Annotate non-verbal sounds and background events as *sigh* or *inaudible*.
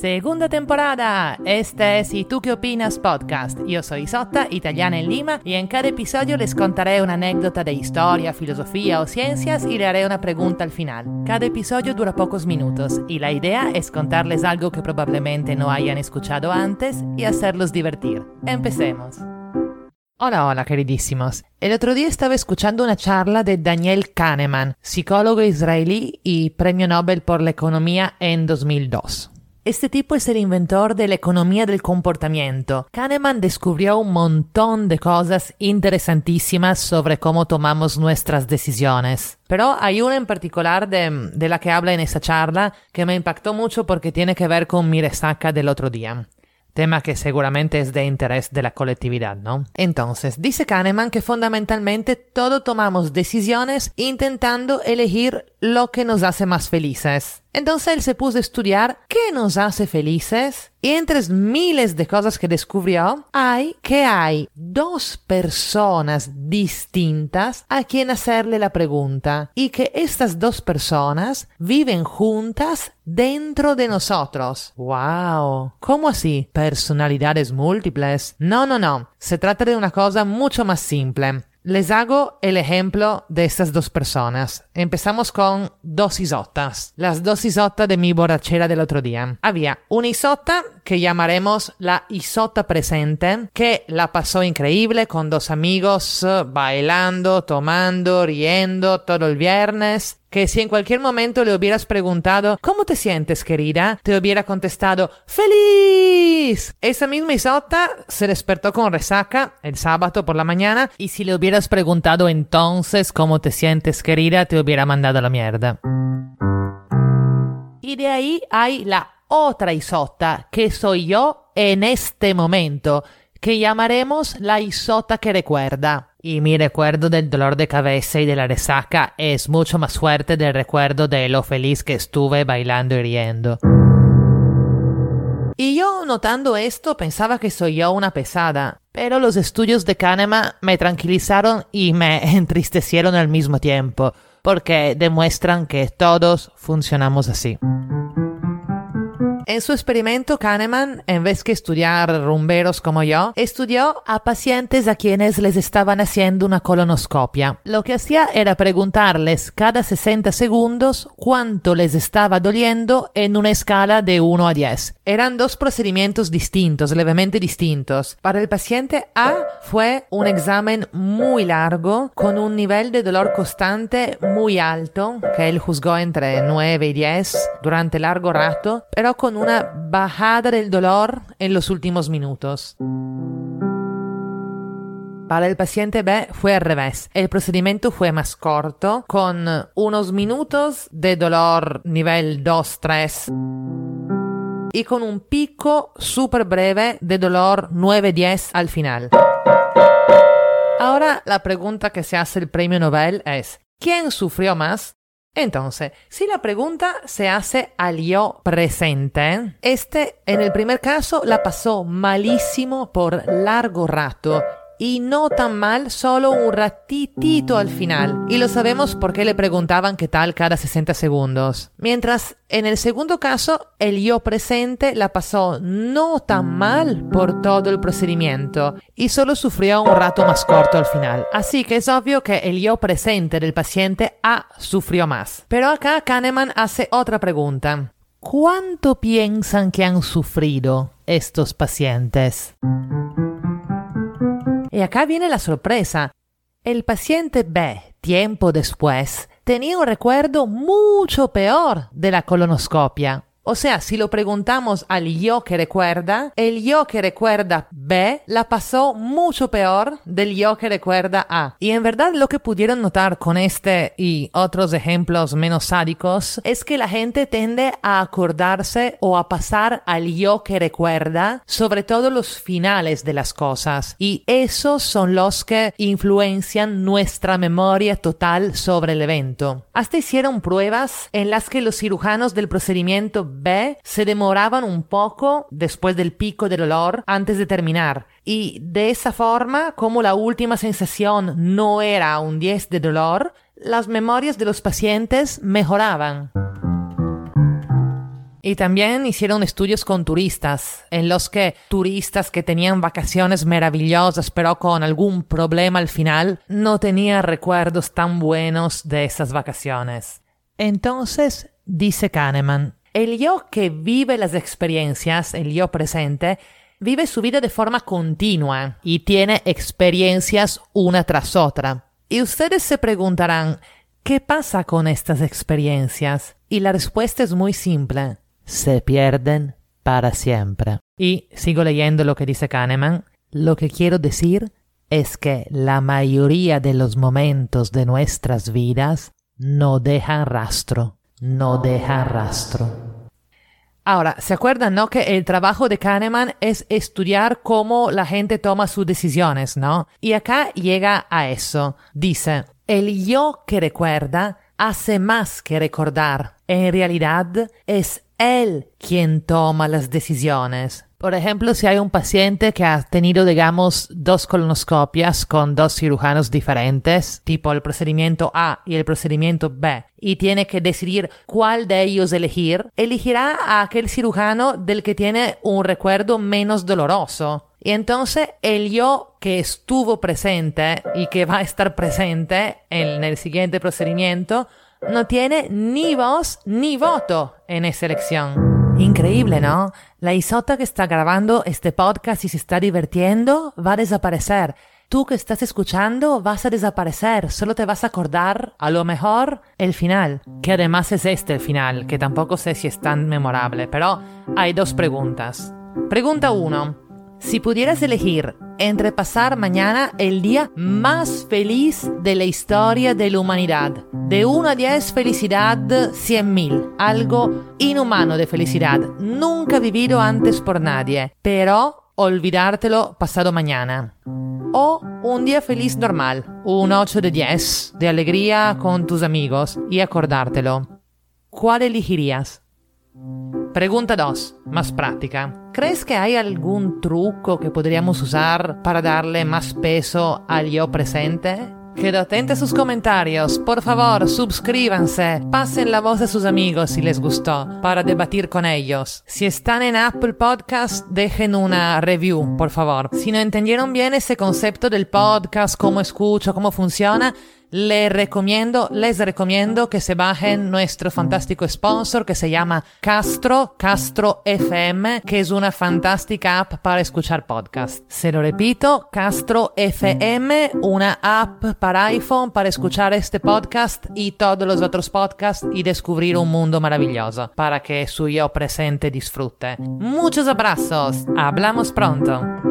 Segunda temporada. Este es ¿Y tú qué opinas? podcast. Yo soy Isotta, italiana en Lima, y en cada episodio les contaré una anécdota de historia, filosofía o ciencias y le haré una pregunta al final. Cada episodio dura pocos minutos y la idea es contarles algo que probablemente no hayan escuchado antes y hacerlos divertir. Empecemos. Hola, hola, queridísimos. El otro día estaba escuchando una charla de Daniel Kahneman, psicólogo israelí y premio Nobel por la economía en 2002. Este tipo es el inventor de la economía del comportamiento. Kahneman descubrió un montón de cosas interesantísimas sobre cómo tomamos nuestras decisiones. Pero hay una en particular de, de, la que habla en esa charla que me impactó mucho porque tiene que ver con mi resaca del otro día tema que seguramente es de interés de la colectividad, ¿no? Entonces, dice Kahneman que fundamentalmente todo tomamos decisiones intentando elegir lo que nos hace más felices. Entonces él se puso a estudiar qué nos hace felices y entre miles de cosas que descubrió hay que hay dos personas distintas a quien hacerle la pregunta y que estas dos personas viven juntas dentro de nosotros. ¡Wow! ¿Cómo así? ¿Personalidades múltiples? No, no, no. Se trata de una cosa mucho más simple. Les hago el ejemplo de estas dos personas. Empezamos con dos isotas, las dos isotas de mi borrachera del otro día. Había una isota que llamaremos la isota presente, que la pasó increíble con dos amigos, bailando, tomando, riendo todo el viernes que si en cualquier momento le hubieras preguntado ¿Cómo te sientes, querida? te hubiera contestado ¡Feliz! Esa misma Isota se despertó con resaca el sábado por la mañana y si le hubieras preguntado entonces ¿Cómo te sientes, querida? te hubiera mandado a la mierda. Y de ahí hay la otra Isota, que soy yo en este momento, que llamaremos la Isota que recuerda. Y mi recuerdo del dolor de cabeza y de la resaca es mucho más fuerte del recuerdo de lo feliz que estuve bailando y riendo. Y yo, notando esto, pensaba que soy yo una pesada, pero los estudios de Kahneman me tranquilizaron y me *laughs* entristecieron al mismo tiempo, porque demuestran que todos funcionamos así. En su experimento, Kahneman, en vez que estudiar rumberos como yo, estudió a pacientes a quienes les estaban haciendo una colonoscopia. Lo que hacía era preguntarles cada 60 segundos cuánto les estaba doliendo en una escala de 1 a 10. Eran dos procedimientos distintos, levemente distintos. Para el paciente A fue un examen muy largo, con un nivel de dolor constante muy alto, que él juzgó entre 9 y 10 durante largo rato, pero con una bajada del dolor en los últimos minutos. Para el paciente B fue al revés. El procedimiento fue más corto, con unos minutos de dolor nivel 2-3 y con un pico súper breve de dolor 9-10 al final. Ahora la pregunta que se hace el premio Nobel es, ¿quién sufrió más? Entonces, si la pregunta se hace al yo presente, este en el primer caso la pasó malísimo por largo rato y no tan mal solo un ratitito al final. Y lo sabemos porque le preguntaban qué tal cada 60 segundos. Mientras en el segundo caso, el yo presente la pasó no tan mal por todo el procedimiento y solo sufrió un rato más corto al final. Así que es obvio que el yo presente del paciente A sufrió más. Pero acá Kahneman hace otra pregunta. ¿Cuánto piensan que han sufrido estos pacientes? Y acá viene la sorpresa. El paciente B, tiempo después, tenía un recuerdo mucho peor de la colonoscopia. O sea, si lo preguntamos al yo que recuerda, el yo que recuerda B la pasó mucho peor del yo que recuerda A. Y en verdad lo que pudieron notar con este y otros ejemplos menos sádicos es que la gente tiende a acordarse o a pasar al yo que recuerda sobre todo los finales de las cosas. Y esos son los que influencian nuestra memoria total sobre el evento. Hasta hicieron pruebas en las que los cirujanos del procedimiento B se demoraban un poco después del pico del dolor antes de terminar. Y de esa forma, como la última sensación no era un 10 de dolor, las memorias de los pacientes mejoraban. Y también hicieron estudios con turistas, en los que turistas que tenían vacaciones maravillosas pero con algún problema al final, no tenían recuerdos tan buenos de esas vacaciones. Entonces, dice Kahneman, el yo que vive las experiencias, el yo presente, vive su vida de forma continua y tiene experiencias una tras otra. Y ustedes se preguntarán, ¿qué pasa con estas experiencias? Y la respuesta es muy simple, se pierden para siempre. Y sigo leyendo lo que dice Kahneman, lo que quiero decir es que la mayoría de los momentos de nuestras vidas no dejan rastro, no dejan rastro. Ahora, ¿se acuerdan, no? Que el trabajo de Kahneman es estudiar cómo la gente toma sus decisiones, ¿no? Y acá llega a eso. Dice, el yo que recuerda hace más que recordar. En realidad, es él quien toma las decisiones. Por ejemplo, si hay un paciente que ha tenido, digamos, dos colonoscopias con dos cirujanos diferentes, tipo el procedimiento A y el procedimiento B, y tiene que decidir cuál de ellos elegir, elegirá a aquel cirujano del que tiene un recuerdo menos doloroso. Y entonces el yo que estuvo presente y que va a estar presente en el siguiente procedimiento no tiene ni voz ni voto en esa elección. Increíble, ¿no? La Isota que está grabando este podcast y se está divirtiendo va a desaparecer. Tú que estás escuchando vas a desaparecer, solo te vas a acordar, a lo mejor, el final, que además es este el final, que tampoco sé si es tan memorable, pero hay dos preguntas. Pregunta 1. Si pudieras elegir entre pasar mañana el día más feliz de la historia de la humanidad, de 1 a 10 felicidad 100.000, algo inhumano de felicidad, nunca vivido antes por nadie, pero olvidártelo pasado mañana. O un día feliz normal, un 8 de 10, de alegría con tus amigos y acordártelo. ¿Cuál elegirías? Pregunta 2, más práctica. ¿Crees que hay algún truco que podríamos usar para darle más peso al yo presente? Quedo atenta a sus comentarios. Por favor, suscríbanse. Pasen la voz a sus amigos si les gustó para debatir con ellos. Si están en Apple Podcast, dejen una review, por favor. Si no entendieron bien ese concepto del podcast, cómo escucho, cómo funciona, les recomiendo, les recomiendo que se bajen nuestro fantástico sponsor que se llama Castro, Castro FM, que es una fantástica app para escuchar podcast. Se lo repito, Castro FM, una app para iPhone para escuchar este podcast y todos los otros podcasts y descubrir un mundo maravilloso para que su yo presente disfrute. Muchos abrazos, hablamos pronto.